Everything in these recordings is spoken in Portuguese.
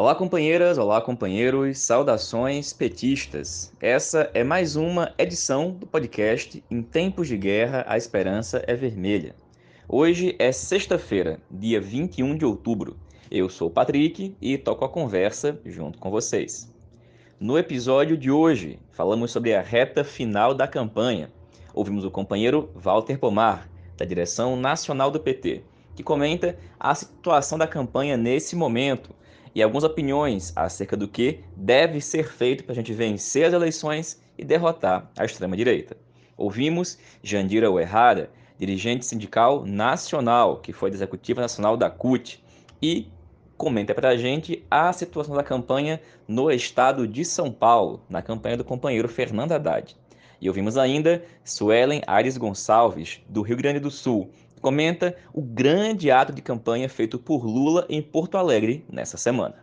Olá, companheiras, olá, companheiros, saudações petistas. Essa é mais uma edição do podcast Em Tempos de Guerra, a Esperança é Vermelha. Hoje é sexta-feira, dia 21 de outubro. Eu sou o Patrick e toco a conversa junto com vocês. No episódio de hoje, falamos sobre a reta final da campanha. Ouvimos o companheiro Walter Pomar, da direção nacional do PT, que comenta a situação da campanha nesse momento e algumas opiniões acerca do que deve ser feito para a gente vencer as eleições e derrotar a extrema-direita. Ouvimos Jandira Uerrara, dirigente sindical nacional, que foi da executiva nacional da CUT, e comenta para a gente a situação da campanha no estado de São Paulo, na campanha do companheiro Fernando Haddad. E ouvimos ainda Suelen Aires Gonçalves, do Rio Grande do Sul, comenta o grande ato de campanha feito por Lula em Porto Alegre nessa semana.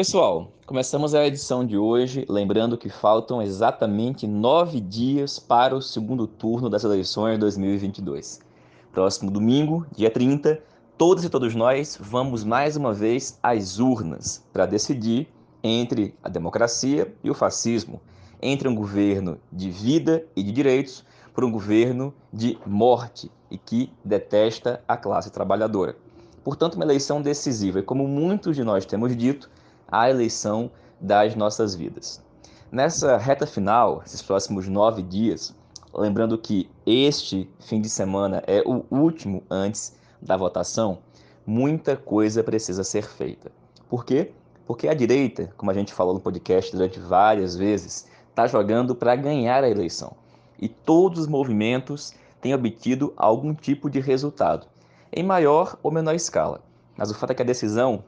Pessoal, começamos a edição de hoje lembrando que faltam exatamente nove dias para o segundo turno das eleições de 2022. Próximo domingo, dia 30, todas e todos nós vamos mais uma vez às urnas para decidir entre a democracia e o fascismo, entre um governo de vida e de direitos por um governo de morte e que detesta a classe trabalhadora. Portanto, uma eleição decisiva e, como muitos de nós temos dito, a eleição das nossas vidas. Nessa reta final, esses próximos nove dias, lembrando que este fim de semana é o último antes da votação, muita coisa precisa ser feita. Por quê? Porque a direita, como a gente falou no podcast durante várias vezes, está jogando para ganhar a eleição e todos os movimentos têm obtido algum tipo de resultado, em maior ou menor escala. Mas o fato é que a decisão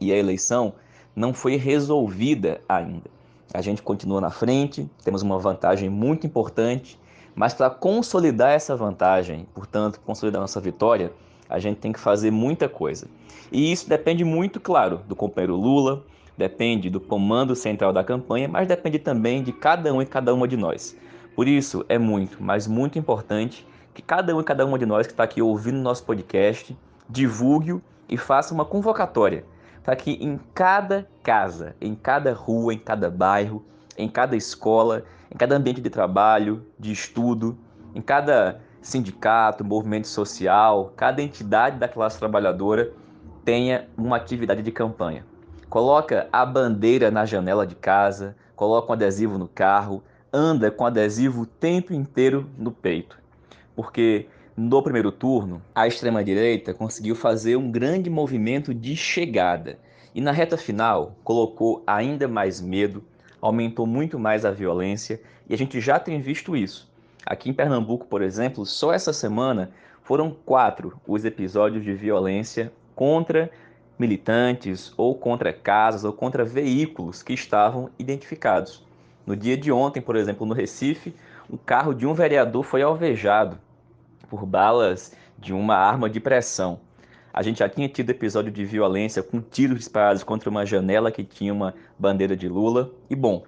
e a eleição não foi resolvida ainda. A gente continua na frente, temos uma vantagem muito importante, mas para consolidar essa vantagem, portanto, consolidar nossa vitória, a gente tem que fazer muita coisa. E isso depende muito, claro, do companheiro Lula, depende do comando central da campanha, mas depende também de cada um e cada uma de nós. Por isso, é muito, mas muito importante que cada um e cada uma de nós que está aqui ouvindo nosso podcast divulgue e faça uma convocatória para que em cada casa, em cada rua, em cada bairro, em cada escola, em cada ambiente de trabalho, de estudo, em cada sindicato, movimento social, cada entidade da classe trabalhadora tenha uma atividade de campanha. Coloca a bandeira na janela de casa, coloca um adesivo no carro, anda com adesivo o tempo inteiro no peito. Porque no primeiro turno, a extrema-direita conseguiu fazer um grande movimento de chegada. E na reta final, colocou ainda mais medo, aumentou muito mais a violência, e a gente já tem visto isso. Aqui em Pernambuco, por exemplo, só essa semana foram quatro os episódios de violência contra militantes, ou contra casas, ou contra veículos que estavam identificados. No dia de ontem, por exemplo, no Recife, o carro de um vereador foi alvejado por balas de uma arma de pressão. A gente já tinha tido episódio de violência com tiros disparados contra uma janela que tinha uma bandeira de Lula. E bom,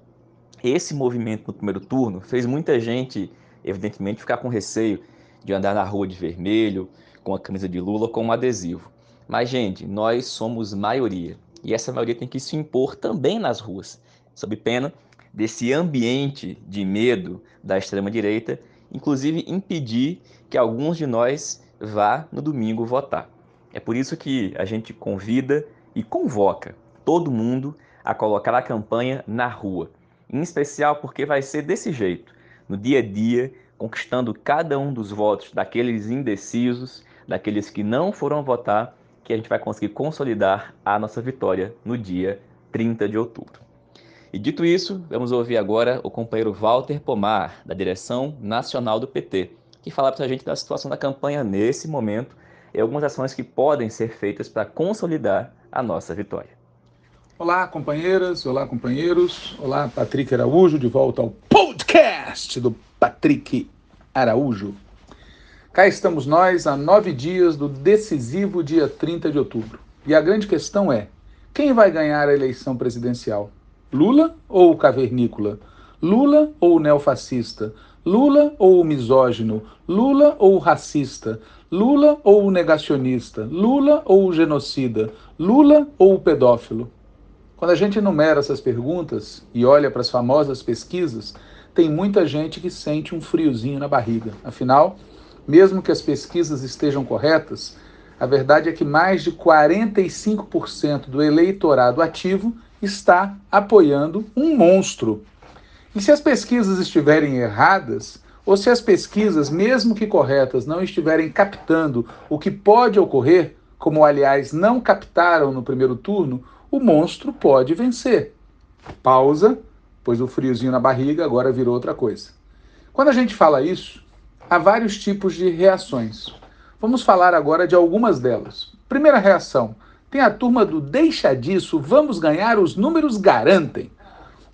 esse movimento no primeiro turno fez muita gente, evidentemente, ficar com receio de andar na rua de vermelho, com a camisa de Lula, com um adesivo. Mas, gente, nós somos maioria. E essa maioria tem que se impor também nas ruas, sob pena desse ambiente de medo da extrema-direita, inclusive impedir que alguns de nós vá no domingo votar. É por isso que a gente convida e convoca todo mundo a colocar a campanha na rua, em especial porque vai ser desse jeito, no dia a dia, conquistando cada um dos votos daqueles indecisos, daqueles que não foram votar, que a gente vai conseguir consolidar a nossa vitória no dia 30 de outubro. E dito isso, vamos ouvir agora o companheiro Walter Pomar, da direção nacional do PT, que fala para a gente da situação da campanha nesse momento e algumas ações que podem ser feitas para consolidar a nossa vitória. Olá, companheiras, olá, companheiros. Olá, Patrick Araújo, de volta ao podcast do Patrick Araújo. Cá estamos nós a nove dias do decisivo dia 30 de outubro. E a grande questão é: quem vai ganhar a eleição presidencial? Lula ou o cavernícola? Lula ou o neofascista? Lula ou o misógino? Lula ou o racista? Lula ou o negacionista? Lula ou o genocida? Lula ou o pedófilo? Quando a gente enumera essas perguntas e olha para as famosas pesquisas, tem muita gente que sente um friozinho na barriga. Afinal, mesmo que as pesquisas estejam corretas, a verdade é que mais de 45% do eleitorado ativo está apoiando um monstro. E se as pesquisas estiverem erradas, ou se as pesquisas, mesmo que corretas, não estiverem captando o que pode ocorrer, como aliás não captaram no primeiro turno, o monstro pode vencer. Pausa, pois o friozinho na barriga agora virou outra coisa. Quando a gente fala isso, há vários tipos de reações. Vamos falar agora de algumas delas. Primeira reação: tem a turma do deixa disso, vamos ganhar, os números garantem.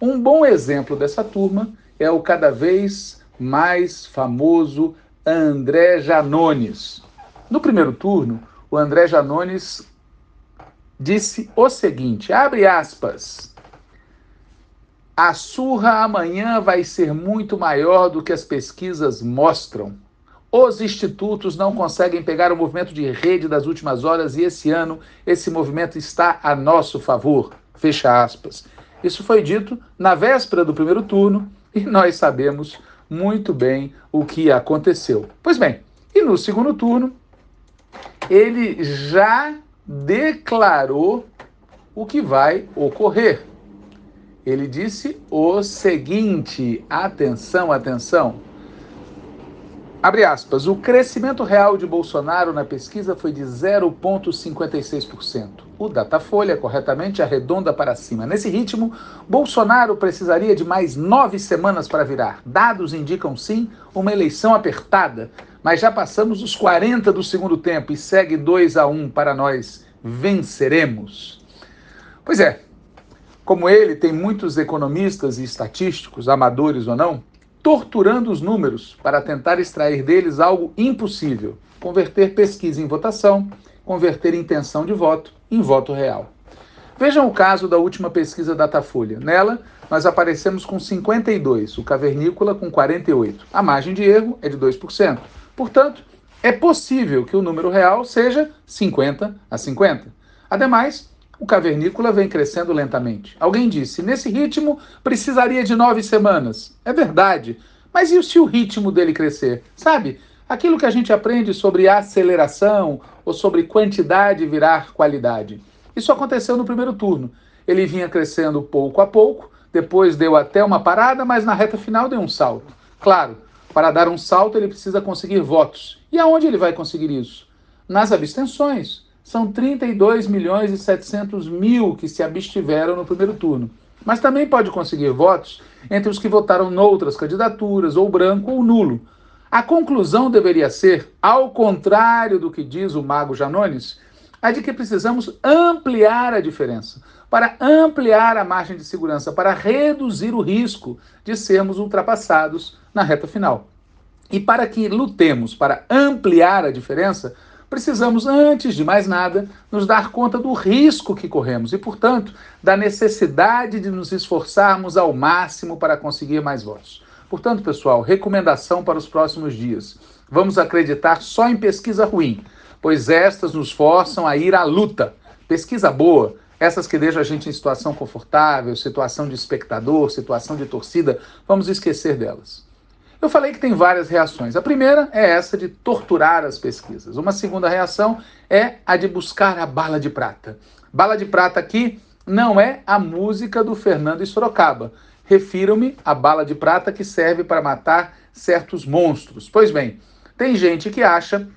Um bom exemplo dessa turma é o cada vez mais famoso André Janones. No primeiro turno, o André Janones disse o seguinte: abre aspas. A surra amanhã vai ser muito maior do que as pesquisas mostram. Os institutos não conseguem pegar o movimento de rede das últimas horas e esse ano esse movimento está a nosso favor. Fecha aspas. Isso foi dito na véspera do primeiro turno e nós sabemos muito bem o que aconteceu. Pois bem, e no segundo turno, ele já declarou o que vai ocorrer. Ele disse o seguinte: atenção, atenção. Abre aspas. O crescimento real de Bolsonaro na pesquisa foi de 0,56%. O Datafolha, corretamente, arredonda para cima. Nesse ritmo, Bolsonaro precisaria de mais nove semanas para virar. Dados indicam, sim, uma eleição apertada, mas já passamos os 40 do segundo tempo e segue 2 a 1 para nós. Venceremos. Pois é, como ele, tem muitos economistas e estatísticos, amadores ou não, torturando os números para tentar extrair deles algo impossível: converter pesquisa em votação, converter intenção de voto em voto real. Vejam o caso da última pesquisa Datafolha. Nela, nós aparecemos com 52, o cavernícola com 48. A margem de erro é de 2%. Portanto, é possível que o número real seja 50 a 50. Ademais, o cavernícola vem crescendo lentamente. Alguém disse: nesse ritmo precisaria de nove semanas. É verdade. Mas e se o ritmo dele crescer? Sabe? Aquilo que a gente aprende sobre aceleração ou sobre quantidade virar qualidade. Isso aconteceu no primeiro turno. Ele vinha crescendo pouco a pouco, depois deu até uma parada, mas na reta final deu um salto. Claro, para dar um salto ele precisa conseguir votos. E aonde ele vai conseguir isso? Nas abstenções são 32 milhões e 700 mil que se abstiveram no primeiro turno. Mas também pode conseguir votos entre os que votaram noutras candidaturas, ou branco ou nulo. A conclusão deveria ser, ao contrário do que diz o mago Janones, a de que precisamos ampliar a diferença, para ampliar a margem de segurança, para reduzir o risco de sermos ultrapassados na reta final. E para que lutemos para ampliar a diferença, precisamos, antes de mais nada, nos dar conta do risco que corremos e, portanto, da necessidade de nos esforçarmos ao máximo para conseguir mais votos. Portanto, pessoal, recomendação para os próximos dias. Vamos acreditar só em pesquisa ruim, pois estas nos forçam a ir à luta. Pesquisa boa, essas que deixam a gente em situação confortável, situação de espectador, situação de torcida, vamos esquecer delas. Eu falei que tem várias reações. A primeira é essa de torturar as pesquisas. Uma segunda reação é a de buscar a bala de prata. Bala de prata aqui não é a música do Fernando e Sorocaba. Refiro-me à bala de prata que serve para matar certos monstros. Pois bem, tem gente que acha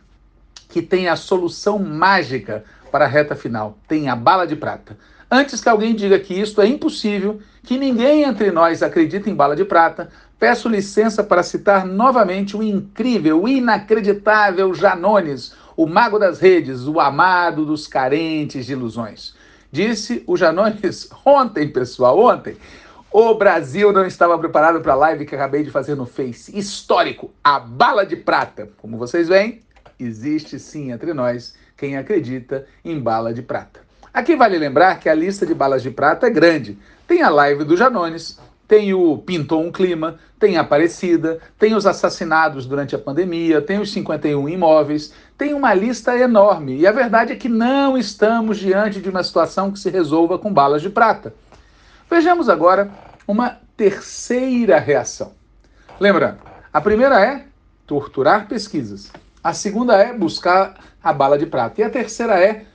que tem a solução mágica para a reta final. Tem a bala de prata. Antes que alguém diga que isto é impossível, que ninguém entre nós acredita em bala de prata, peço licença para citar novamente o incrível, o inacreditável Janones, o mago das redes, o amado dos carentes de ilusões. Disse o Janones ontem, pessoal, ontem. O Brasil não estava preparado para a live que acabei de fazer no Face. Histórico, a bala de prata. Como vocês veem, existe sim entre nós quem acredita em bala de prata. Aqui vale lembrar que a lista de balas de prata é grande. Tem a live do Janones, tem o Pintou um Clima, tem a Aparecida, tem os assassinados durante a pandemia, tem os 51 imóveis, tem uma lista enorme. E a verdade é que não estamos diante de uma situação que se resolva com balas de prata. Vejamos agora uma terceira reação. Lembrando, a primeira é torturar pesquisas. A segunda é buscar a bala de prata. E a terceira é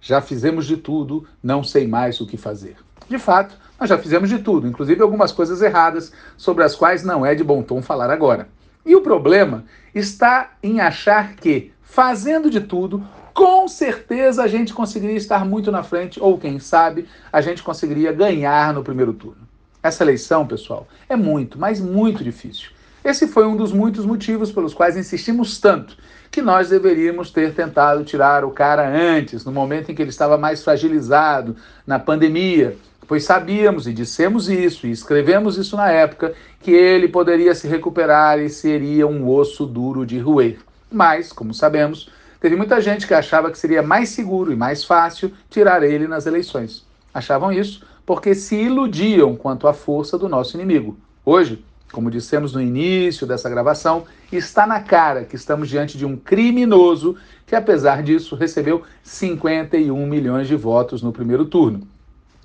já fizemos de tudo, não sei mais o que fazer. De fato, nós já fizemos de tudo, inclusive algumas coisas erradas sobre as quais não é de bom tom falar agora. E o problema está em achar que, fazendo de tudo, com certeza a gente conseguiria estar muito na frente, ou quem sabe, a gente conseguiria ganhar no primeiro turno. Essa eleição, pessoal, é muito, mas muito difícil. Esse foi um dos muitos motivos pelos quais insistimos tanto que nós deveríamos ter tentado tirar o cara antes, no momento em que ele estava mais fragilizado, na pandemia, pois sabíamos e dissemos isso e escrevemos isso na época que ele poderia se recuperar e seria um osso duro de roer. Mas, como sabemos, teve muita gente que achava que seria mais seguro e mais fácil tirar ele nas eleições. Achavam isso porque se iludiam quanto à força do nosso inimigo. Hoje, como dissemos no início dessa gravação, está na cara que estamos diante de um criminoso que, apesar disso, recebeu 51 milhões de votos no primeiro turno.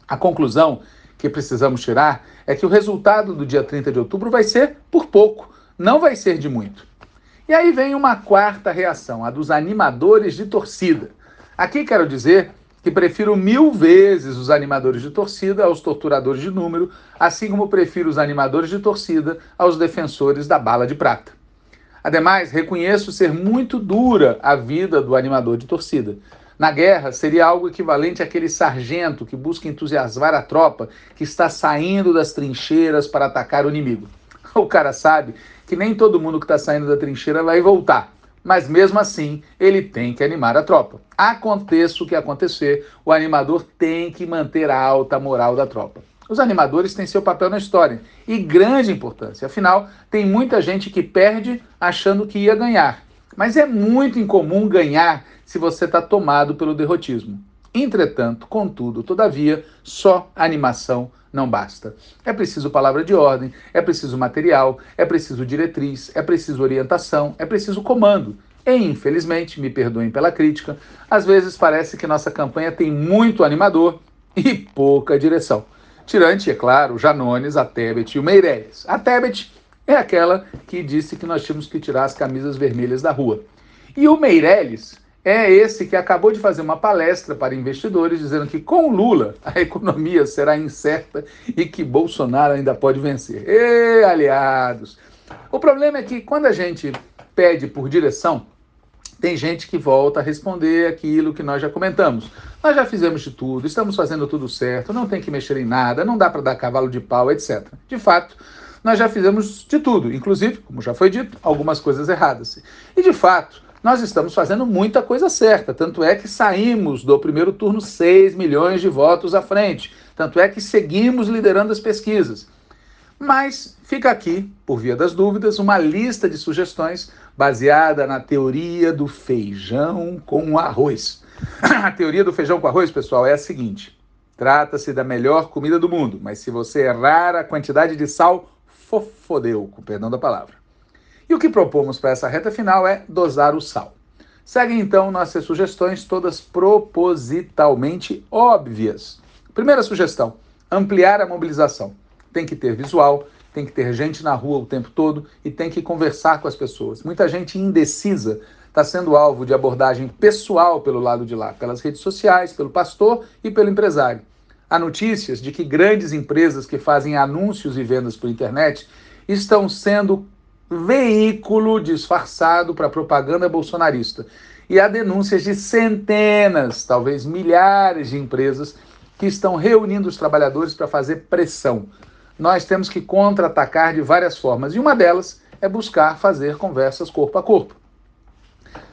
A conclusão que precisamos tirar é que o resultado do dia 30 de outubro vai ser por pouco, não vai ser de muito. E aí vem uma quarta reação, a dos animadores de torcida. Aqui quero dizer que prefiro mil vezes os animadores de torcida aos torturadores de número, assim como prefiro os animadores de torcida aos defensores da bala de prata. Ademais, reconheço ser muito dura a vida do animador de torcida. Na guerra, seria algo equivalente àquele sargento que busca entusiasmar a tropa que está saindo das trincheiras para atacar o inimigo. O cara sabe que nem todo mundo que está saindo da trincheira vai voltar, mas mesmo assim ele tem que animar a tropa. Aconteça o que acontecer, o animador tem que manter a alta moral da tropa. Os animadores têm seu papel na história e grande importância. Afinal, tem muita gente que perde achando que ia ganhar. Mas é muito incomum ganhar se você está tomado pelo derrotismo. Entretanto, contudo, todavia, só animação não basta. É preciso palavra de ordem, é preciso material, é preciso diretriz, é preciso orientação, é preciso comando. E, infelizmente, me perdoem pela crítica, às vezes parece que nossa campanha tem muito animador e pouca direção. Tirante, é claro, Janones, a Tebet e o Meirelles. A Tebet é aquela que disse que nós tínhamos que tirar as camisas vermelhas da rua. E o Meirelles é esse que acabou de fazer uma palestra para investidores dizendo que com Lula a economia será incerta e que Bolsonaro ainda pode vencer. E aliados! O problema é que quando a gente pede por direção, tem gente que volta a responder aquilo que nós já comentamos. Nós já fizemos de tudo, estamos fazendo tudo certo, não tem que mexer em nada, não dá para dar cavalo de pau, etc. De fato, nós já fizemos de tudo, inclusive, como já foi dito, algumas coisas erradas. E de fato, nós estamos fazendo muita coisa certa. Tanto é que saímos do primeiro turno 6 milhões de votos à frente. Tanto é que seguimos liderando as pesquisas. Mas fica aqui, por via das dúvidas, uma lista de sugestões baseada na teoria do feijão com arroz. a teoria do feijão com arroz, pessoal, é a seguinte: trata-se da melhor comida do mundo, mas se você errar a quantidade de sal, fofodeu, com perdão da palavra. E o que propomos para essa reta final é dosar o sal. Seguem então nossas sugestões, todas propositalmente óbvias. Primeira sugestão: ampliar a mobilização. Tem que ter visual, tem que ter gente na rua o tempo todo e tem que conversar com as pessoas. Muita gente indecisa está sendo alvo de abordagem pessoal pelo lado de lá, pelas redes sociais, pelo pastor e pelo empresário. Há notícias de que grandes empresas que fazem anúncios e vendas por internet estão sendo veículo disfarçado para propaganda bolsonarista. E há denúncias de centenas, talvez milhares de empresas que estão reunindo os trabalhadores para fazer pressão. Nós temos que contra-atacar de várias formas, e uma delas é buscar fazer conversas corpo a corpo.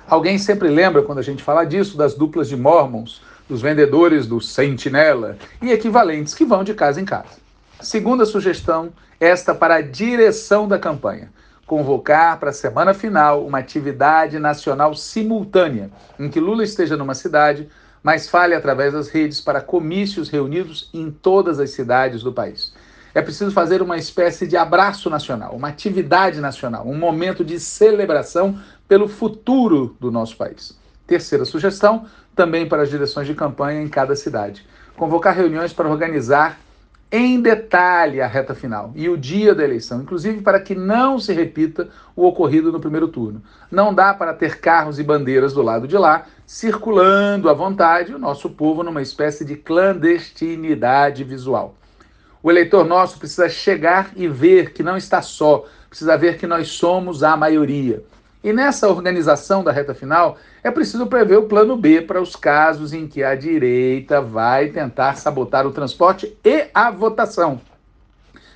Alguém sempre lembra, quando a gente fala disso, das duplas de Mormons, dos vendedores do Sentinela e equivalentes que vão de casa em casa. Segunda sugestão, esta para a direção da campanha convocar para a semana final uma atividade nacional simultânea, em que Lula esteja numa cidade, mas fale através das redes para comícios reunidos em todas as cidades do país. é preciso fazer uma espécie de abraço nacional, uma atividade nacional, um momento de celebração pelo futuro do nosso país. Terceira sugestão, também para as direções de campanha em cada cidade. Convocar reuniões para organizar em detalhe a reta final e o dia da eleição, inclusive para que não se repita o ocorrido no primeiro turno. Não dá para ter carros e bandeiras do lado de lá circulando à vontade o nosso povo numa espécie de clandestinidade visual. O eleitor nosso precisa chegar e ver que não está só, precisa ver que nós somos a maioria. E nessa organização da reta final, é preciso prever o plano B para os casos em que a direita vai tentar sabotar o transporte e a votação.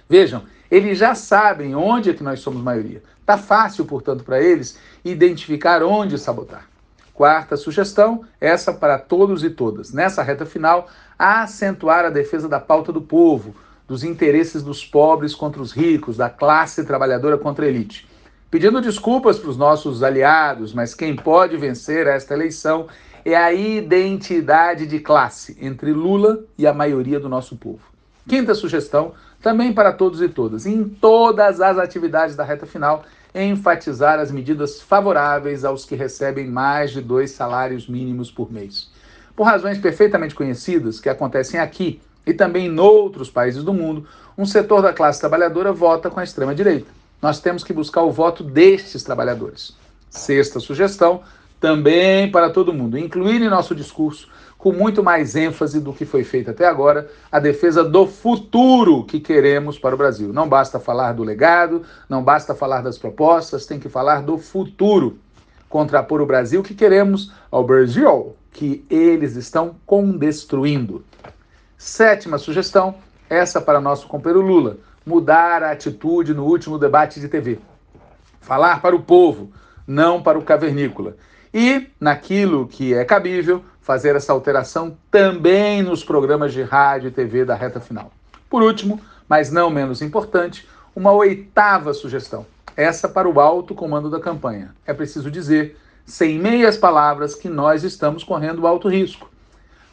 Vejam, eles já sabem onde é que nós somos maioria. Está fácil, portanto, para eles identificar onde sabotar. Quarta sugestão, essa para todos e todas. Nessa reta final, acentuar a defesa da pauta do povo, dos interesses dos pobres contra os ricos, da classe trabalhadora contra a elite. Pedindo desculpas para os nossos aliados, mas quem pode vencer esta eleição é a identidade de classe entre Lula e a maioria do nosso povo. Quinta sugestão, também para todos e todas, em todas as atividades da reta final, enfatizar as medidas favoráveis aos que recebem mais de dois salários mínimos por mês. Por razões perfeitamente conhecidas que acontecem aqui e também em outros países do mundo, um setor da classe trabalhadora vota com a extrema-direita. Nós temos que buscar o voto destes trabalhadores. Sexta sugestão, também para todo mundo, incluir em nosso discurso, com muito mais ênfase do que foi feito até agora, a defesa do futuro que queremos para o Brasil. Não basta falar do legado, não basta falar das propostas, tem que falar do futuro. Contrapor o Brasil que queremos ao Brasil que eles estão condestruindo. Sétima sugestão, essa para nosso companheiro Lula mudar a atitude no último debate de TV. Falar para o povo, não para o cavernícola. E, naquilo que é cabível, fazer essa alteração também nos programas de rádio e TV da reta final. Por último, mas não menos importante, uma oitava sugestão. Essa para o alto comando da campanha. É preciso dizer, sem meias palavras, que nós estamos correndo alto risco.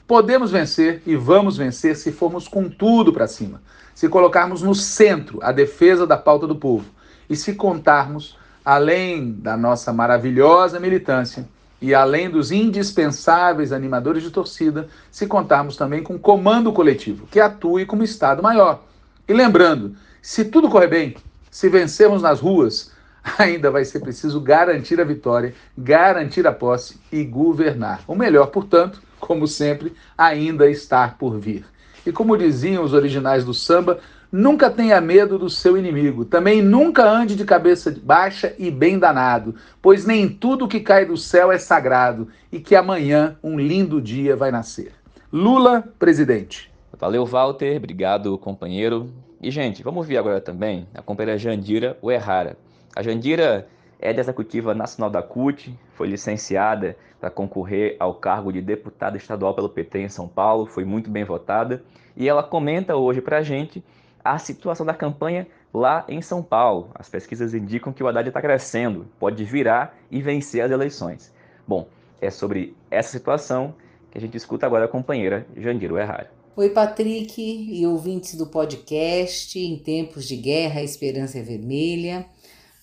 Podemos vencer e vamos vencer se formos com tudo para cima se colocarmos no centro a defesa da pauta do povo e se contarmos, além da nossa maravilhosa militância e além dos indispensáveis animadores de torcida, se contarmos também com um comando coletivo que atue como Estado maior. E lembrando, se tudo correr bem, se vencermos nas ruas, ainda vai ser preciso garantir a vitória, garantir a posse e governar. O melhor, portanto, como sempre, ainda está por vir. E como diziam os originais do samba, nunca tenha medo do seu inimigo. Também nunca ande de cabeça baixa e bem danado, pois nem tudo que cai do céu é sagrado e que amanhã um lindo dia vai nascer. Lula, presidente. Valeu, Walter. Obrigado, companheiro. E, gente, vamos ouvir agora também a companheira Jandira Uerrara. A Jandira é da Executiva Nacional da CUT, foi licenciada para concorrer ao cargo de deputada estadual pelo PT em São Paulo, foi muito bem votada, e ela comenta hoje para a gente a situação da campanha lá em São Paulo. As pesquisas indicam que o Haddad está crescendo, pode virar e vencer as eleições. Bom, é sobre essa situação que a gente escuta agora a companheira Jandiro Errara. Oi, Patrick e ouvintes do podcast Em Tempos de Guerra, Esperança é Vermelha.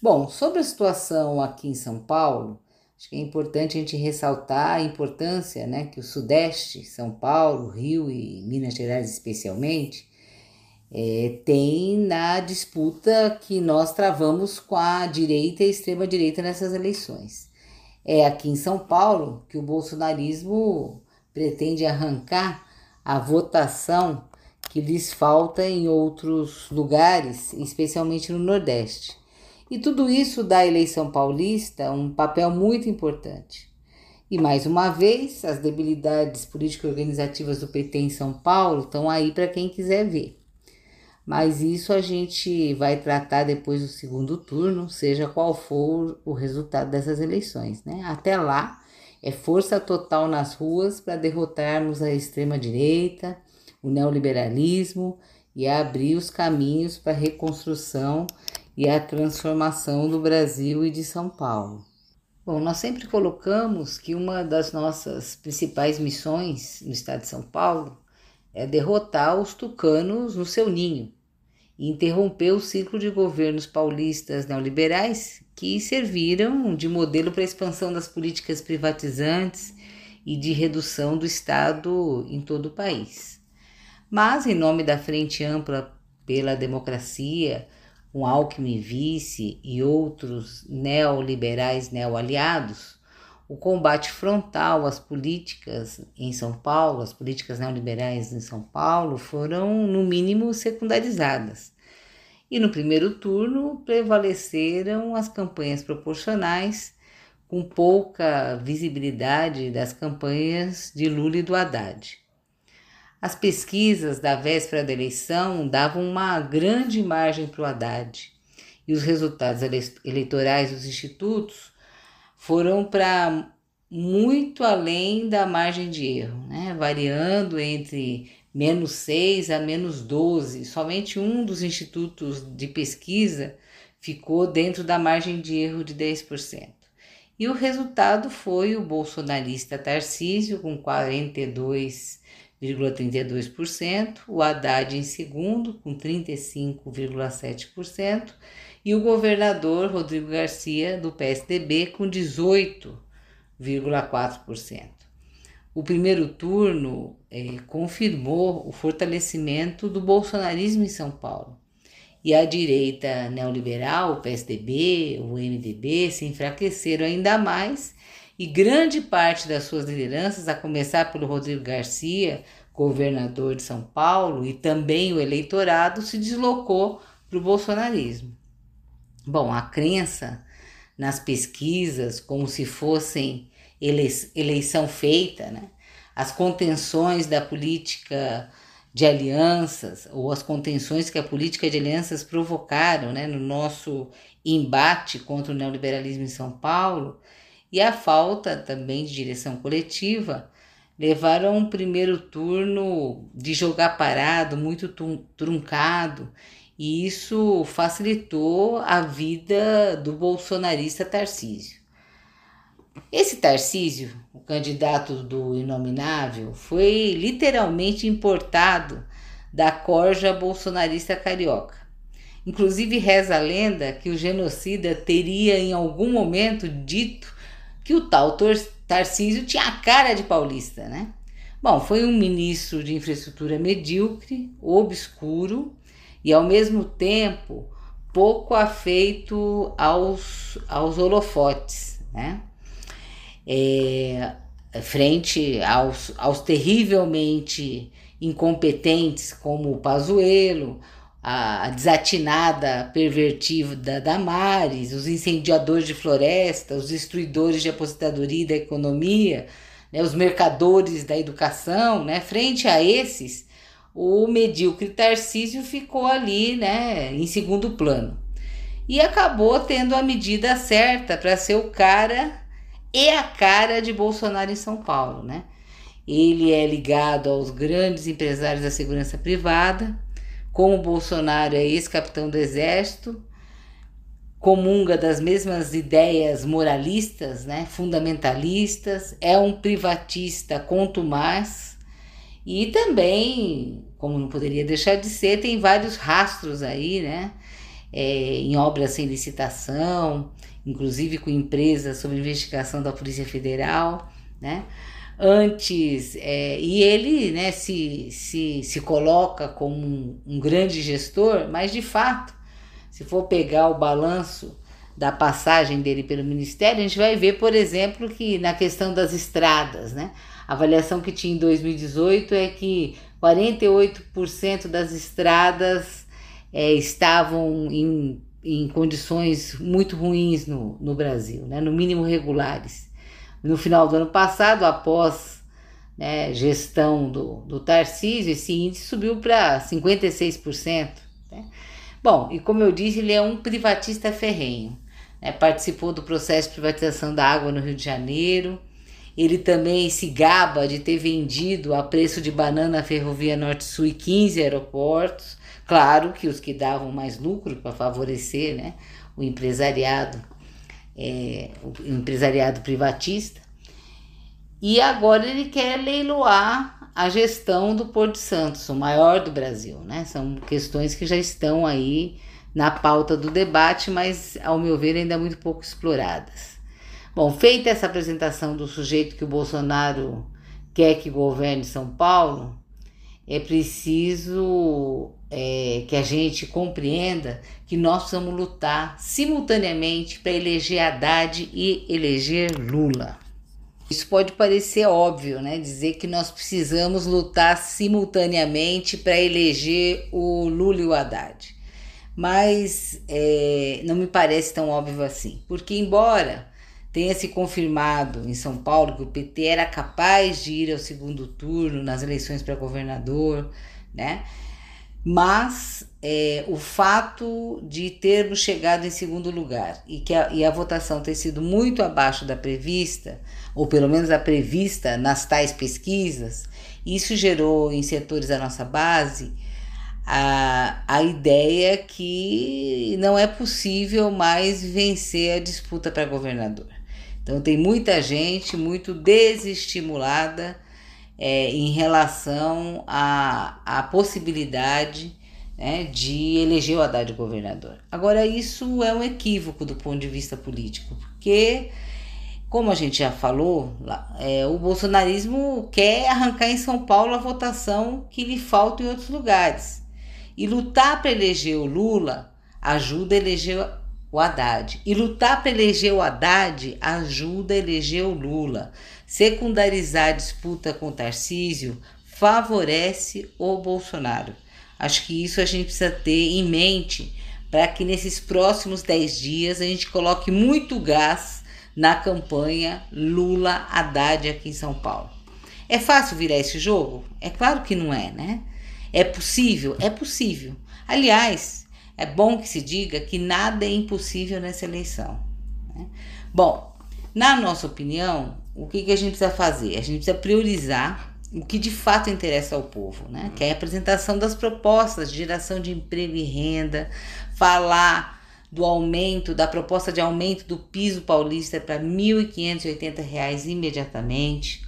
Bom, sobre a situação aqui em São Paulo, acho que é importante a gente ressaltar a importância né, que o Sudeste, São Paulo, Rio e Minas Gerais especialmente, é, tem na disputa que nós travamos com a direita e extrema-direita nessas eleições. É aqui em São Paulo que o bolsonarismo pretende arrancar a votação que lhes falta em outros lugares, especialmente no Nordeste. E tudo isso dá à eleição paulista um papel muito importante. E mais uma vez, as debilidades político-organizativas do PT em São Paulo estão aí para quem quiser ver. Mas isso a gente vai tratar depois do segundo turno, seja qual for o resultado dessas eleições. Né? Até lá, é força total nas ruas para derrotarmos a extrema-direita, o neoliberalismo e abrir os caminhos para a reconstrução e a transformação do Brasil e de São Paulo. Bom, nós sempre colocamos que uma das nossas principais missões no estado de São Paulo é derrotar os tucanos no seu ninho. e interrompeu o ciclo de governos paulistas neoliberais que serviram de modelo para a expansão das políticas privatizantes e de redução do Estado em todo o país. Mas, em nome da Frente Ampla pela Democracia, com Alckmin vice e outros neoliberais neoaliados, o combate frontal às políticas em São Paulo, as políticas neoliberais em São Paulo, foram, no mínimo, secundarizadas. E no primeiro turno prevaleceram as campanhas proporcionais, com pouca visibilidade das campanhas de Lula e do Haddad. As pesquisas da véspera da eleição davam uma grande margem para o Haddad, e os resultados eleitorais dos institutos foram para muito além da margem de erro, né? variando entre menos 6 a menos 12. Somente um dos institutos de pesquisa ficou dentro da margem de erro de 10%. E o resultado foi o bolsonarista Tarcísio com 42,32%, o Haddad em segundo com 35,7% e o governador Rodrigo Garcia, do PSDB, com 18,4%. O primeiro turno é, confirmou o fortalecimento do bolsonarismo em São Paulo. E a direita neoliberal, o PSDB, o MDB, se enfraqueceram ainda mais e grande parte das suas lideranças, a começar pelo Rodrigo Garcia, governador de São Paulo, e também o eleitorado, se deslocou para o bolsonarismo. Bom, a crença nas pesquisas como se fossem eleição feita, né? as contenções da política de alianças ou as contenções que a política de alianças provocaram né, no nosso embate contra o neoliberalismo em São Paulo e a falta também de direção coletiva levaram um primeiro turno de jogar parado, muito truncado e isso facilitou a vida do bolsonarista Tarcísio. Esse Tarcísio, o candidato do Inominável, foi literalmente importado da corja bolsonarista carioca. Inclusive reza a lenda que o genocida teria em algum momento dito que o tal Tarcísio tinha a cara de paulista, né? Bom, foi um ministro de infraestrutura medíocre, obscuro, e ao mesmo tempo pouco afeito aos, aos holofotes, né? É, frente aos, aos terrivelmente incompetentes como o Pazuello, a, desatinada pervertida da Damares, os incendiadores de floresta, os destruidores de aposentadoria e da economia, né, os mercadores da educação, né, frente a esses, o medíocre Tarcísio ficou ali, né, em segundo plano. E acabou tendo a medida certa para ser o cara e a cara de Bolsonaro em São Paulo, né? Ele é ligado aos grandes empresários da segurança privada, como Bolsonaro é ex-capitão do exército, comunga das mesmas ideias moralistas, né, fundamentalistas, é um privatista contumaz, e também, como não poderia deixar de ser, tem vários rastros aí, né? É, em obras sem licitação, inclusive com empresas sob investigação da Polícia Federal, né? Antes, é, e ele né, se, se, se coloca como um, um grande gestor, mas de fato, se for pegar o balanço da passagem dele pelo Ministério, a gente vai ver, por exemplo, que na questão das estradas, né? A avaliação que tinha em 2018 é que 48% das estradas é, estavam em, em condições muito ruins no, no Brasil, né? no mínimo regulares. No final do ano passado, após né, gestão do, do Tarcísio, esse índice subiu para 56%. Né? Bom, e como eu disse, ele é um privatista ferrenho. Né? Participou do processo de privatização da água no Rio de Janeiro, ele também se gaba de ter vendido a preço de banana a Ferrovia Norte-Sul e 15 aeroportos. Claro que os que davam mais lucro para favorecer né, o empresariado, é, o empresariado privatista. E agora ele quer leiloar a gestão do Porto de Santos, o maior do Brasil, né? São questões que já estão aí na pauta do debate, mas ao meu ver ainda muito pouco exploradas. Bom, feita essa apresentação do sujeito que o Bolsonaro quer que governe São Paulo, é preciso é, que a gente compreenda que nós precisamos lutar simultaneamente para eleger Haddad e eleger Lula. Isso pode parecer óbvio, né? Dizer que nós precisamos lutar simultaneamente para eleger o Lula e o Haddad. Mas é, não me parece tão óbvio assim. Porque, embora tenha se confirmado em São Paulo que o PT era capaz de ir ao segundo turno nas eleições para governador, né? Mas é, o fato de termos chegado em segundo lugar e que a, e a votação ter sido muito abaixo da prevista, ou pelo menos a prevista nas tais pesquisas, isso gerou em setores da nossa base a, a ideia que não é possível mais vencer a disputa para governador. Então, tem muita gente muito desestimulada é, em relação à, à possibilidade né, de eleger o Haddad governador. Agora, isso é um equívoco do ponto de vista político, porque, como a gente já falou, é, o bolsonarismo quer arrancar em São Paulo a votação que lhe falta em outros lugares. E lutar para eleger o Lula ajuda a eleger o Haddad. E lutar para eleger o Haddad ajuda a eleger o Lula. Secundarizar a disputa com o Tarcísio favorece o Bolsonaro. Acho que isso a gente precisa ter em mente para que nesses próximos 10 dias a gente coloque muito gás na campanha Lula Haddad aqui em São Paulo. É fácil virar esse jogo? É claro que não é, né? É possível? É possível. Aliás, é bom que se diga que nada é impossível nessa eleição. Né? Bom, na nossa opinião, o que, que a gente precisa fazer? A gente precisa priorizar o que de fato interessa ao povo, né? que é a apresentação das propostas de geração de emprego e renda, falar do aumento, da proposta de aumento do piso paulista para R$ 1.580 imediatamente,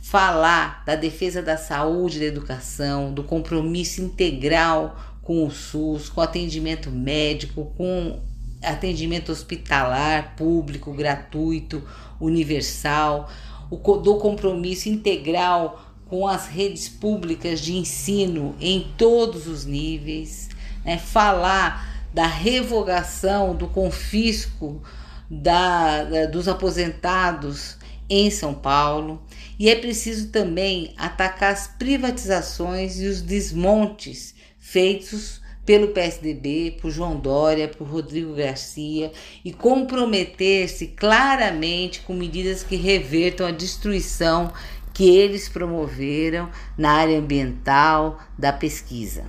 falar da defesa da saúde da educação, do compromisso integral com o SUS, com atendimento médico, com atendimento hospitalar público, gratuito, universal, do compromisso integral com as redes públicas de ensino em todos os níveis, né? falar da revogação do confisco da, da, dos aposentados em São Paulo. E é preciso também atacar as privatizações e os desmontes feitos pelo PSDB, por João Dória, por Rodrigo Garcia e comprometer-se claramente com medidas que revertam a destruição que eles promoveram na área ambiental da pesquisa.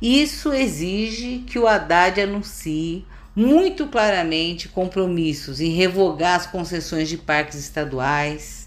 Isso exige que o Haddad anuncie muito claramente compromissos em revogar as concessões de parques estaduais,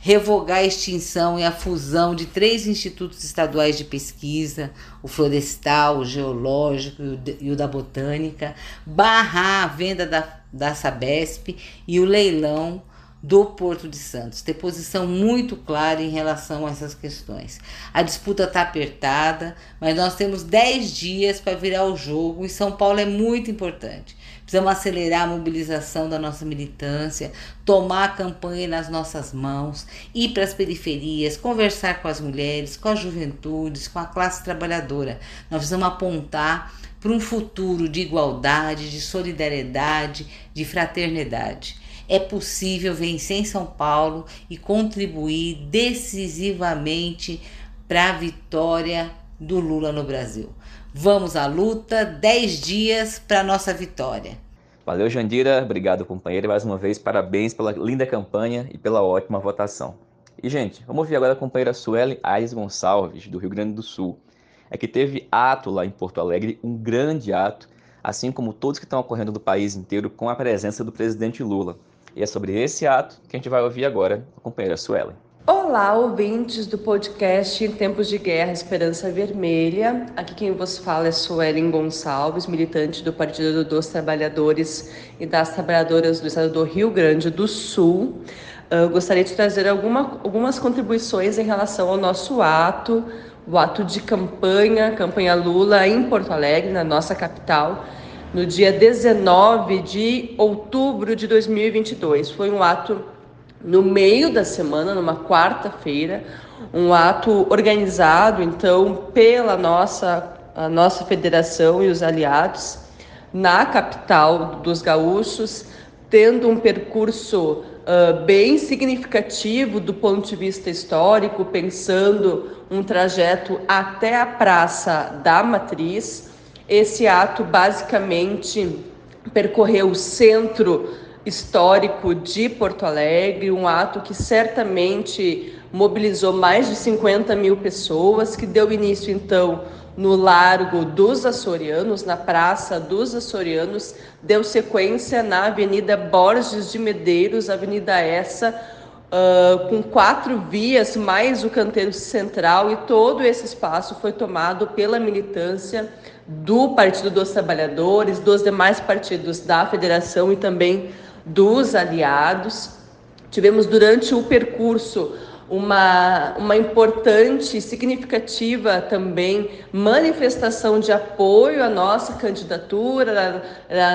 revogar a extinção e a fusão de três institutos estaduais de pesquisa, o Florestal, o Geológico e o da Botânica, barrar a venda da, da Sabesp e o leilão do Porto de Santos, ter posição muito clara em relação a essas questões. A disputa está apertada, mas nós temos 10 dias para virar o jogo e São Paulo é muito importante. Precisamos acelerar a mobilização da nossa militância, tomar a campanha nas nossas mãos, ir para as periferias, conversar com as mulheres, com as juventudes, com a classe trabalhadora. Nós precisamos apontar para um futuro de igualdade, de solidariedade, de fraternidade. É possível vencer em São Paulo e contribuir decisivamente para a vitória do Lula no Brasil. Vamos à luta, 10 dias para nossa vitória. Valeu, Jandira. Obrigado, companheiro. E mais uma vez, parabéns pela linda campanha e pela ótima votação. E, gente, vamos ouvir agora a companheira Sueli Aires Gonçalves, do Rio Grande do Sul. É que teve ato lá em Porto Alegre, um grande ato, assim como todos que estão ocorrendo do país inteiro, com a presença do presidente Lula. E é sobre esse ato que a gente vai ouvir agora a companheira Sueli. Olá, ouvintes do podcast Em Tempos de Guerra Esperança Vermelha. Aqui quem vos fala é Suelen Gonçalves, militante do Partido dos Trabalhadores e das Trabalhadoras do Estado do Rio Grande do Sul. eu gostaria de trazer alguma, algumas contribuições em relação ao nosso ato, o ato de campanha, campanha Lula em Porto Alegre, na nossa capital, no dia 19 de outubro de 2022. Foi um ato no meio da semana, numa quarta-feira, um ato organizado, então, pela nossa, a nossa federação e os aliados, na capital dos gaúchos, tendo um percurso uh, bem significativo do ponto de vista histórico, pensando um trajeto até a Praça da Matriz. Esse ato basicamente percorreu o centro histórico de Porto Alegre, um ato que certamente mobilizou mais de 50 mil pessoas, que deu início então no Largo dos Açorianos, na Praça dos Açorianos, deu sequência na Avenida Borges de Medeiros, avenida essa, uh, com quatro vias, mais o canteiro central, e todo esse espaço foi tomado pela militância do Partido dos Trabalhadores, dos demais partidos da federação e também dos aliados. Tivemos durante o percurso uma, uma importante e significativa também manifestação de apoio à nossa candidatura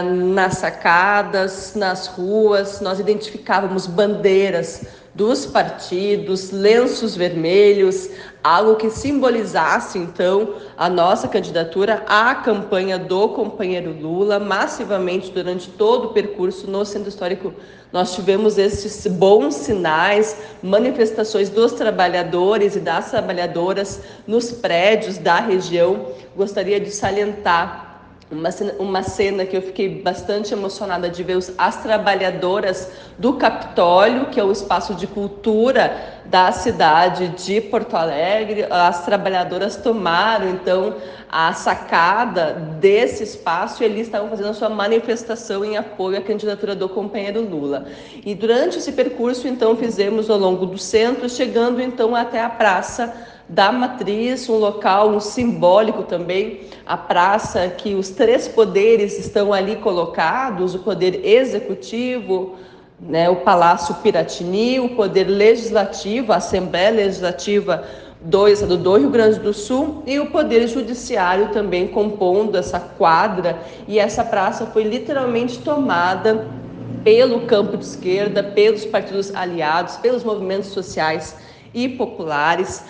nas sacadas, nas ruas. Nós identificávamos bandeiras dos partidos, lenços vermelhos, algo que simbolizasse então a nossa candidatura à campanha do companheiro Lula, massivamente durante todo o percurso no Centro Histórico. Nós tivemos esses bons sinais, manifestações dos trabalhadores e das trabalhadoras nos prédios da região. Gostaria de salientar uma cena, uma cena que eu fiquei bastante emocionada de ver os, as trabalhadoras do Capitólio, que é o espaço de cultura da cidade de Porto Alegre. As trabalhadoras tomaram então a sacada desse espaço e eles estavam fazendo a sua manifestação em apoio à candidatura do companheiro Lula. E durante esse percurso, então, fizemos ao longo do centro, chegando então até a praça da matriz, um local um simbólico também, a praça que os três poderes estão ali colocados, o poder executivo, né, o Palácio Piratini, o poder legislativo, a Assembleia Legislativa do Estado do Rio Grande do Sul e o Poder Judiciário também compondo essa quadra e essa praça foi literalmente tomada pelo campo de esquerda, pelos partidos aliados, pelos movimentos sociais e populares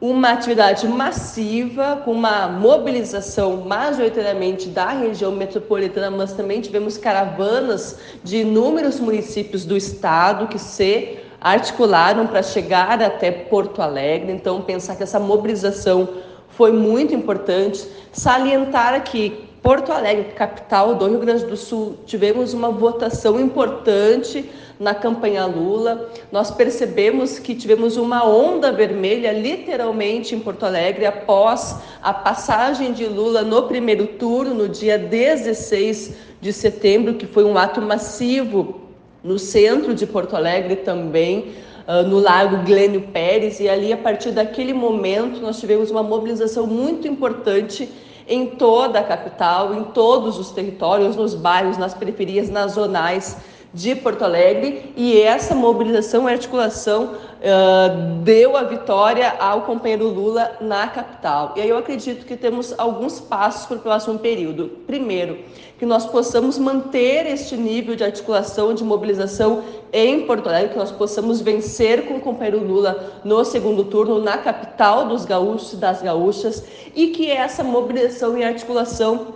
uma atividade massiva, com uma mobilização majoritariamente da região metropolitana, mas também tivemos caravanas de inúmeros municípios do estado que se articularam para chegar até Porto Alegre. Então, pensar que essa mobilização foi muito importante. Salientar que Porto Alegre, capital do Rio Grande do Sul, tivemos uma votação importante na campanha Lula. Nós percebemos que tivemos uma onda vermelha, literalmente, em Porto Alegre, após a passagem de Lula no primeiro turno, no dia 16 de setembro, que foi um ato massivo no centro de Porto Alegre também. Uh, no Lago Glênio Pérez, e ali, a partir daquele momento, nós tivemos uma mobilização muito importante em toda a capital, em todos os territórios, nos bairros, nas periferias, nas zonais de Porto Alegre e essa mobilização e articulação uh, deu a vitória ao companheiro Lula na capital. E aí eu acredito que temos alguns passos para o próximo período. Primeiro, que nós possamos manter este nível de articulação, de mobilização em Porto Alegre, que nós possamos vencer com o companheiro Lula no segundo turno na capital dos gaúchos e das gaúchas e que essa mobilização e articulação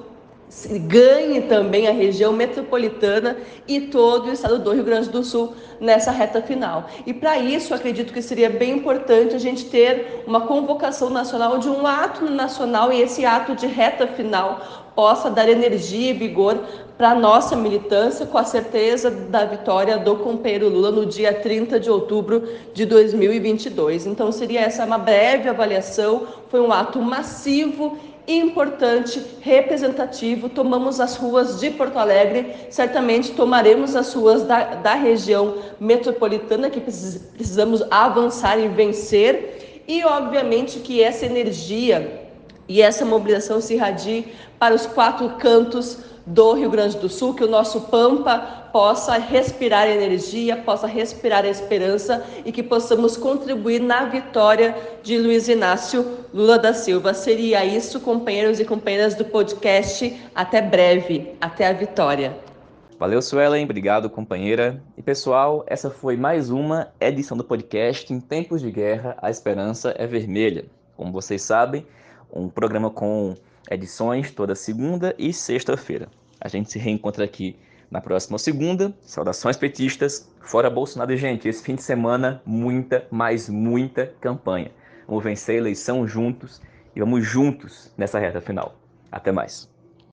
ganhe também a região metropolitana e todo o estado do Rio Grande do Sul nessa reta final. E para isso, acredito que seria bem importante a gente ter uma convocação nacional de um ato nacional e esse ato de reta final possa dar energia e vigor para a nossa militância com a certeza da vitória do companheiro Lula no dia 30 de outubro de 2022. Então seria essa uma breve avaliação, foi um ato massivo importante, representativo. Tomamos as ruas de Porto Alegre, certamente tomaremos as ruas da, da região metropolitana, que precisamos avançar e vencer, e obviamente que essa energia e essa mobilização se irradie para os quatro cantos do Rio Grande do Sul, que o nosso Pampa possa respirar energia, possa respirar esperança e que possamos contribuir na vitória de Luiz Inácio Lula da Silva. Seria isso, companheiros e companheiras do podcast. Até breve, até a vitória. Valeu, Suelen. Obrigado, companheira. E pessoal, essa foi mais uma edição do podcast Em Tempos de Guerra, a Esperança é Vermelha. Como vocês sabem, um programa com edições toda segunda e sexta-feira. A gente se reencontra aqui na próxima segunda. Saudações petistas. Fora Bolsonaro, gente. Esse fim de semana, muita, mais muita campanha. Vamos vencer a eleição juntos e vamos juntos nessa reta final. Até mais.